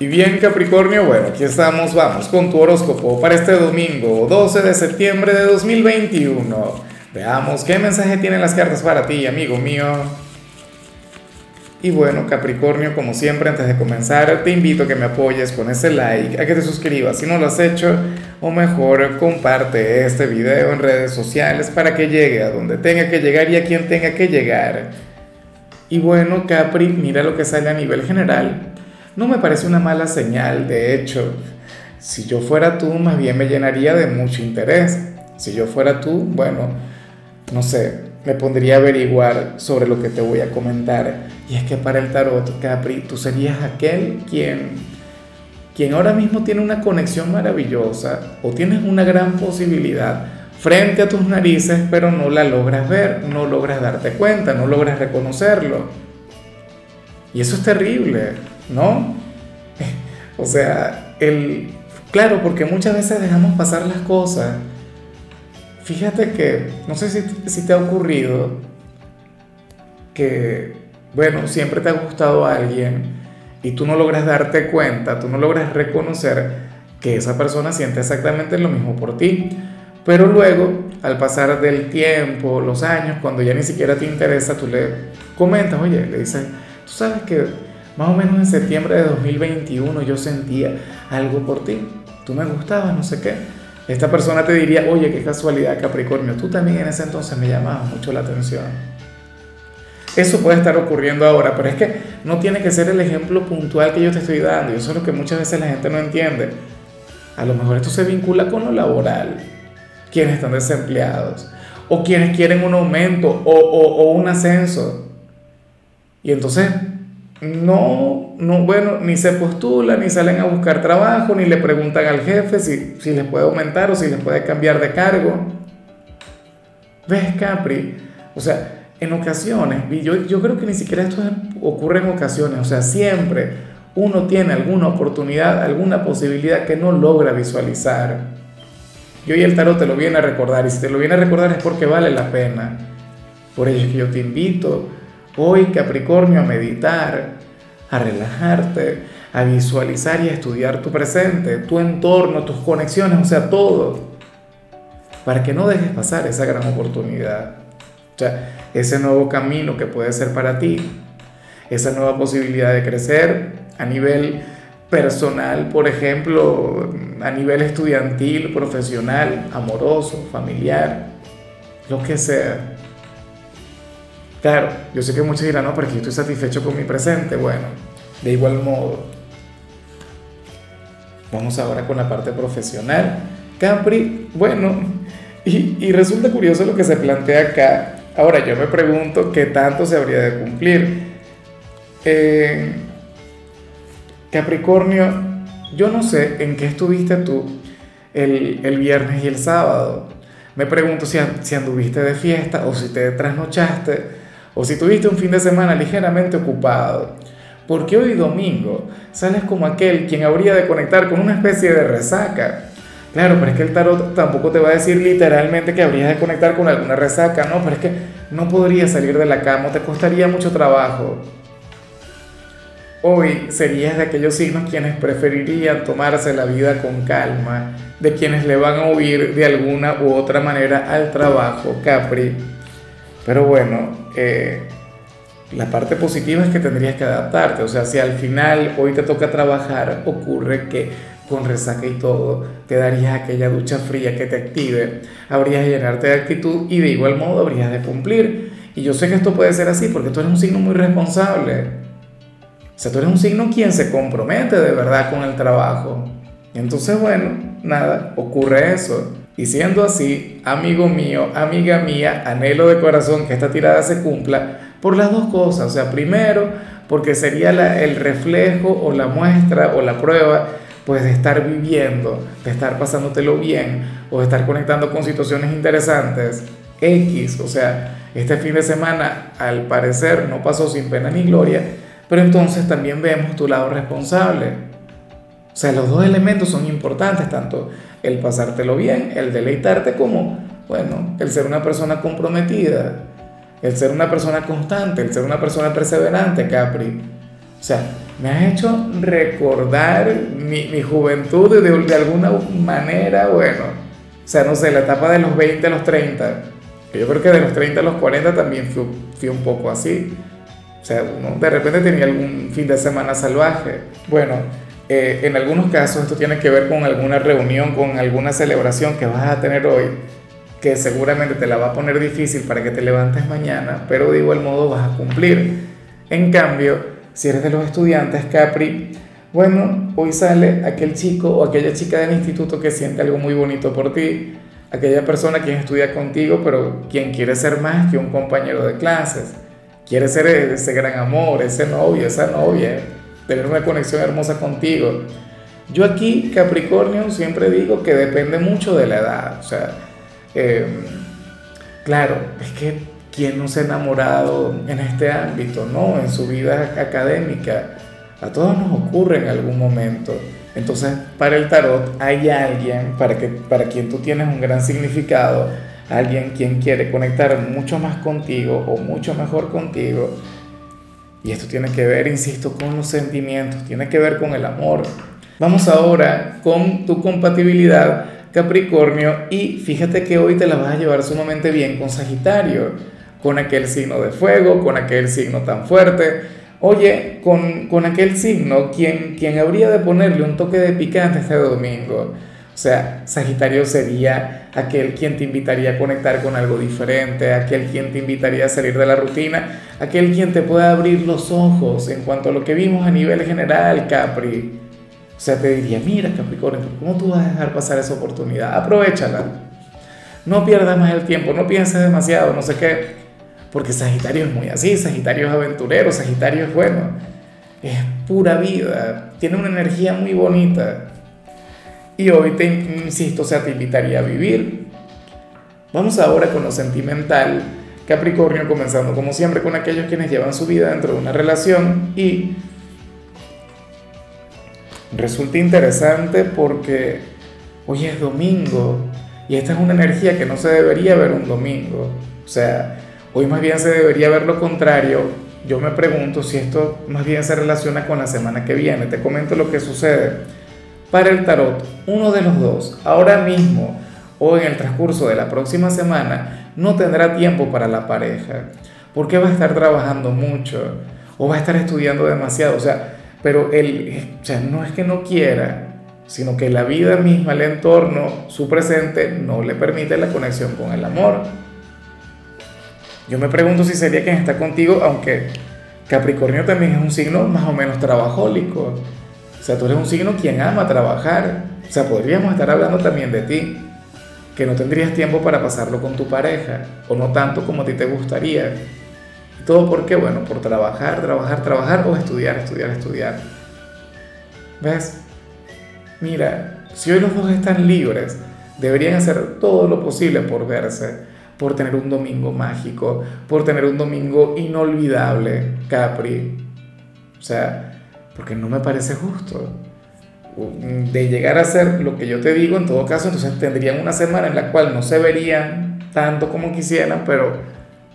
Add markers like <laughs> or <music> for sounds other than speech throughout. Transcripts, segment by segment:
Y bien Capricornio, bueno, aquí estamos, vamos con tu horóscopo para este domingo 12 de septiembre de 2021. Veamos qué mensaje tienen las cartas para ti, amigo mío. Y bueno, Capricornio, como siempre, antes de comenzar, te invito a que me apoyes con ese like, a que te suscribas si no lo has hecho, o mejor, comparte este video en redes sociales para que llegue a donde tenga que llegar y a quien tenga que llegar. Y bueno, Capri, mira lo que sale a nivel general no me parece una mala señal, de hecho, si yo fuera tú, más bien me llenaría de mucho interés. Si yo fuera tú, bueno, no sé, me pondría a averiguar sobre lo que te voy a comentar. Y es que para el tarot, Capri, tú serías aquel quien, quien ahora mismo tiene una conexión maravillosa o tienes una gran posibilidad frente a tus narices, pero no la logras ver, no logras darte cuenta, no logras reconocerlo. Y eso es terrible. ¿No? <laughs> O sea, el, claro, porque muchas veces dejamos pasar las cosas. Fíjate que, no sé si, si te ha ocurrido que, bueno, siempre te ha gustado alguien y tú no logras darte cuenta, tú no logras reconocer que esa persona siente exactamente lo mismo por ti. Pero luego, al pasar del tiempo, los años, cuando ya ni siquiera te interesa, tú le comentas, oye, le dices, tú sabes que más o menos en septiembre de 2021 yo sentía algo por ti, tú me gustabas, no sé qué. Esta persona te diría, oye, qué casualidad Capricornio, tú también en ese entonces me llamabas mucho la atención. Eso puede estar ocurriendo ahora, pero es que no tiene que ser el ejemplo puntual que yo te estoy dando, y eso es lo que muchas veces la gente no entiende. A lo mejor esto se vincula con lo laboral, quienes están desempleados, o quienes quieren un aumento o, o un ascenso. Y entonces no, no, bueno, ni se postulan, ni salen a buscar trabajo, ni le preguntan al jefe si, si les puede aumentar o si les puede cambiar de cargo. ¿Ves, Capri? O sea, en ocasiones, y yo, yo creo que ni siquiera esto ocurre en ocasiones, o sea, siempre uno tiene alguna oportunidad, alguna posibilidad que no logra visualizar. Y hoy el tarot te lo viene a recordar, y si te lo viene a recordar es porque vale la pena. Por ello es que yo te invito hoy Capricornio a meditar, a relajarte, a visualizar y a estudiar tu presente, tu entorno, tus conexiones, o sea, todo, para que no dejes pasar esa gran oportunidad, o sea, ese nuevo camino que puede ser para ti, esa nueva posibilidad de crecer a nivel personal, por ejemplo, a nivel estudiantil, profesional, amoroso, familiar, lo que sea. Claro, yo sé que muchos dirán, no, porque yo estoy satisfecho con mi presente. Bueno, de igual modo. Vamos ahora con la parte profesional. Capri, bueno, y, resulta curioso lo que se plantea acá. Ahora yo me pregunto qué tanto se habría de cumplir. Eh, Capricornio, yo no sé en qué estuviste tú el, el viernes y el sábado. Me pregunto si anduviste de fiesta o si te trasnochaste o si tuviste un fin de semana ligeramente ocupado, porque hoy domingo sales como aquel quien habría de conectar con una especie de resaca. Claro, pero es que el tarot tampoco te va a decir literalmente que habrías de conectar con alguna resaca, no, pero es que no podrías salir de la cama, te costaría mucho trabajo. Hoy serías de aquellos signos quienes preferirían tomarse la vida con calma, de quienes le van a huir de alguna u otra manera al trabajo, Capri. Pero bueno, eh, la parte positiva es que tendrías que adaptarte. O sea, si al final hoy te toca trabajar, ocurre que con resaca y todo, te darías aquella ducha fría que te active, habrías de llenarte de actitud y de igual modo habrías de cumplir. Y yo sé que esto puede ser así porque tú eres un signo muy responsable. O sea, tú eres un signo quien se compromete de verdad con el trabajo. Entonces, bueno, nada, ocurre eso. Y siendo así, amigo mío, amiga mía, anhelo de corazón que esta tirada se cumpla por las dos cosas. O sea, primero, porque sería el reflejo o la muestra o la prueba pues de estar viviendo, de estar pasándotelo bien o de estar conectando con situaciones interesantes. X, o sea, este fin de semana al parecer no pasó sin pena ni gloria, pero entonces también vemos tu lado responsable o sea, los dos elementos son importantes, tanto el pasártelo bien, el deleitarte, como, bueno, el ser una persona comprometida, el ser una persona constante, el ser una persona perseverante, Capri. O sea, me has hecho recordar mi, mi juventud de, de, alguna manera, bueno, o sea, no sé, la etapa de los 20 a los 30. Yo creo que de los 30 a los 40 también fui, fui un poco así. O sea, uno de repente tenía algún fin de semana salvaje. Bueno, eh, en algunos casos esto tiene que ver con alguna reunión, con alguna celebración que vas a tener hoy, que seguramente te la va a poner difícil para que te levantes mañana, pero de igual modo vas a cumplir. En cambio, si eres de los estudiantes, Capri, bueno, hoy sale aquel chico o aquella chica del instituto que siente algo muy bonito por ti, aquella persona quien estudia contigo, pero quien quiere ser más que un compañero de clases, quiere ser ese gran amor, ese novio, esa novia, tener una conexión hermosa contigo. Yo aquí, Capricornio, siempre digo que depende mucho de la edad, o sea, em, claro, es que ¿Quién no se ha enamorado en este ámbito, no? En su vida académica. A todos nos ocurre en algún momento. Entonces, para el tarot hay alguien para, que, para quien tú tienes un gran significado, alguien quien quiere conectar mucho más contigo o mucho mejor contigo. Y esto tiene que ver, insisto, con los sentimientos, tiene que ver con el amor. Vamos ahora con tu compatibilidad Capricornio y fíjate que hoy te la vas a llevar sumamente bien con Sagitario con aquel signo de fuego, con aquel signo tan fuerte. Oye, con, con aquel signo, quien, quien habría de ponerle un toque de picante este domingo. Sea, Sagitario sería aquel quien te invitaría a conectar con algo diferente, aquel quien te invitaría a salir de la rutina, aquel quien te pueda abrir los ojos en cuanto a lo que vimos a nivel general, Capri. O sea, te diría, mira Capricornio, ¿cómo tú vas a dejar pasar esa oportunidad? Aprovechala. No pierdas más el tiempo, no pienses demasiado, no sé qué. Porque Sagitario es muy así, Sagitario es aventurero, Sagitario es bueno, es pura vida, tiene una energía muy bonita. Y hoy te insisto, o sea, te invitaría a vivir. Vamos ahora con lo sentimental. Capricornio comenzando como siempre con aquellos quienes llevan su vida dentro de una relación y resulta interesante porque hoy es domingo y esta es una energía que no se debería ver un domingo. O sea, Hoy más bien se debería ver lo contrario. Yo me pregunto si esto más bien se relaciona con la semana que viene. Te comento lo que sucede. Para el tarot, uno de los dos, ahora mismo o en el transcurso de la próxima semana, no tendrá tiempo para la pareja. Porque va a estar trabajando mucho o va a estar estudiando demasiado. O sea, pero él, o sea, no es que no quiera, sino que la vida misma, el entorno, su presente, no le permite la conexión con el amor. Yo me pregunto si sería quien está contigo, aunque Capricornio también es un signo más o menos trabajólico. O sea, tú eres un signo quien ama trabajar. O sea, podríamos estar hablando también de ti, que no tendrías tiempo para pasarlo con tu pareja, o no tanto como a ti te gustaría. todo por qué? Bueno, por trabajar, trabajar, trabajar, o estudiar, estudiar, estudiar. ¿Ves? Mira, si hoy los dos están libres, deberían hacer todo lo posible por verse por tener un domingo mágico, por tener un domingo inolvidable, Capri. O sea, porque no me parece justo. De llegar a ser lo que yo te digo, en todo caso, entonces tendrían una semana en la cual no se verían tanto como quisieran, pero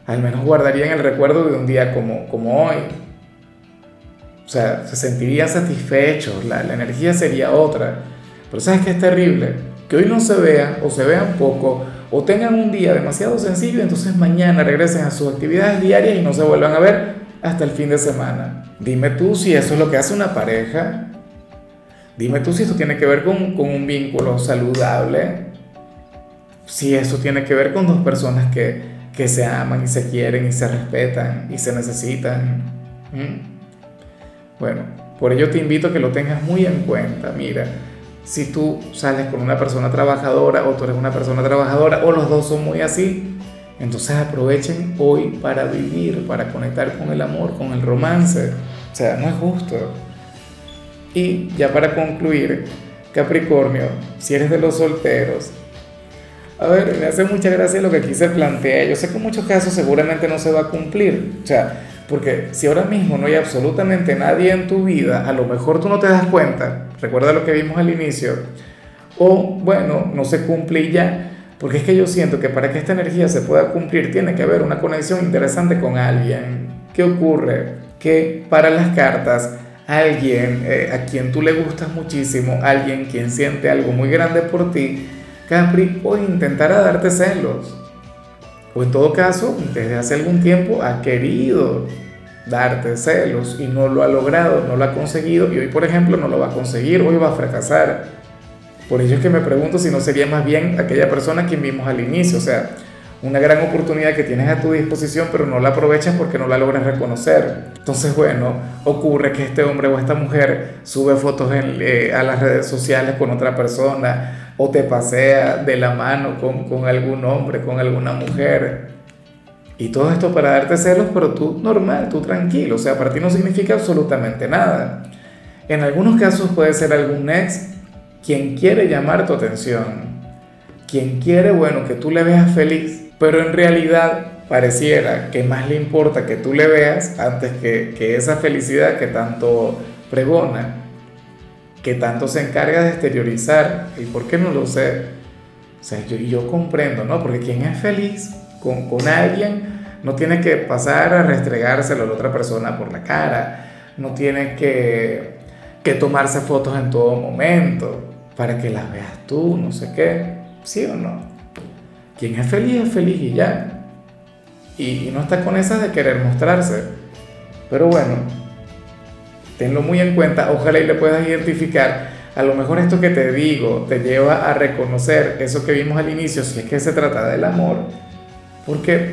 al menos guardarían el recuerdo de un día como, como hoy. O sea, se sentirían satisfechos, la, la energía sería otra. Pero ¿sabes qué es terrible? Que hoy no se vean o se vean poco o tengan un día demasiado sencillo, entonces mañana regresen a sus actividades diarias y no se vuelvan a ver hasta el fin de semana. Dime tú si eso es lo que hace una pareja. Dime tú si esto tiene que ver con, con un vínculo saludable. Si eso tiene que ver con dos personas que, que se aman y se quieren y se respetan y se necesitan. ¿Mm? Bueno, por ello te invito a que lo tengas muy en cuenta. Mira, si tú sales con una persona trabajadora o tú eres una persona trabajadora o los dos son muy así, entonces aprovechen hoy para vivir, para conectar con el amor, con el romance. O sea, no es justo. Y ya para concluir, Capricornio, si eres de los solteros, a ver, me hace mucha gracia lo que aquí se plantea. Yo sé que en muchos casos seguramente no se va a cumplir. O sea, porque si ahora mismo no hay absolutamente nadie en tu vida, a lo mejor tú no te das cuenta, recuerda lo que vimos al inicio, o bueno, no se cumple ya, porque es que yo siento que para que esta energía se pueda cumplir tiene que haber una conexión interesante con alguien. ¿Qué ocurre? Que para las cartas alguien eh, a quien tú le gustas muchísimo, alguien quien siente algo muy grande por ti, Capri, o intentará darte celos. O en todo caso, desde hace algún tiempo ha querido darte celos y no lo ha logrado, no lo ha conseguido y hoy, por ejemplo, no lo va a conseguir, hoy va a fracasar. Por ello es que me pregunto si no sería más bien aquella persona quien vimos al inicio, o sea, una gran oportunidad que tienes a tu disposición, pero no la aprovechas porque no la logras reconocer. Entonces, bueno, ocurre que este hombre o esta mujer sube fotos eh, a las redes sociales con otra persona o te pasea de la mano con, con algún hombre, con alguna mujer. Y todo esto para darte celos, pero tú normal, tú tranquilo, o sea, para ti no significa absolutamente nada. En algunos casos puede ser algún ex quien quiere llamar tu atención, quien quiere, bueno, que tú le veas feliz, pero en realidad pareciera que más le importa que tú le veas antes que, que esa felicidad que tanto pregona, que tanto se encarga de exteriorizar. ¿Y por qué no lo sé? O sea, yo, yo comprendo, ¿no? Porque quien es feliz con, con alguien no tiene que pasar a restregárselo a la otra persona por la cara, no tiene que, que tomarse fotos en todo momento para que las veas tú, no sé qué, ¿sí o no? Quien es feliz es feliz y ya. Y, no está con esas de querer mostrarse. Pero bueno, tenlo muy en cuenta, ojalá y le puedas identificar. A lo mejor esto que te digo te lleva a reconocer eso que vimos al inicio, si es que se trata del amor. Porque,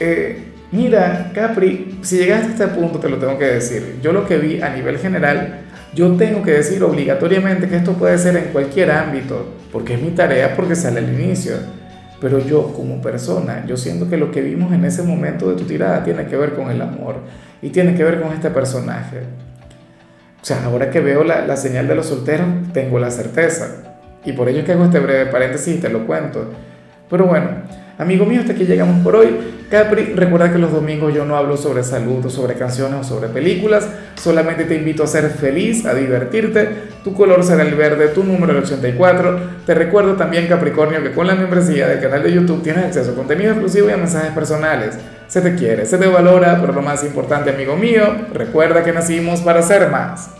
eh, mira, Capri, si llegaste a este punto, te lo tengo que decir. Yo lo que vi a nivel general, yo tengo que decir obligatoriamente que esto puede ser en cualquier ámbito, porque es mi tarea, porque sale al inicio pero yo como persona, yo siento que lo que vimos en ese momento de tu tirada tiene que ver con el amor y tiene que ver con este personaje. O sea, ahora que veo la, la señal de los solteros, tengo la certeza. Y por ello es que hago este breve paréntesis y te lo cuento. Pero bueno, amigo mío, hasta aquí llegamos por hoy. Capri, recuerda que los domingos yo no hablo sobre salud o sobre canciones o sobre películas, solamente te invito a ser feliz, a divertirte. Tu color será el verde, tu número el 84. Te recuerdo también, Capricornio, que con la membresía del canal de YouTube tienes acceso a contenido exclusivo y a mensajes personales. Se te quiere, se te valora, pero lo más importante, amigo mío, recuerda que nacimos para ser más.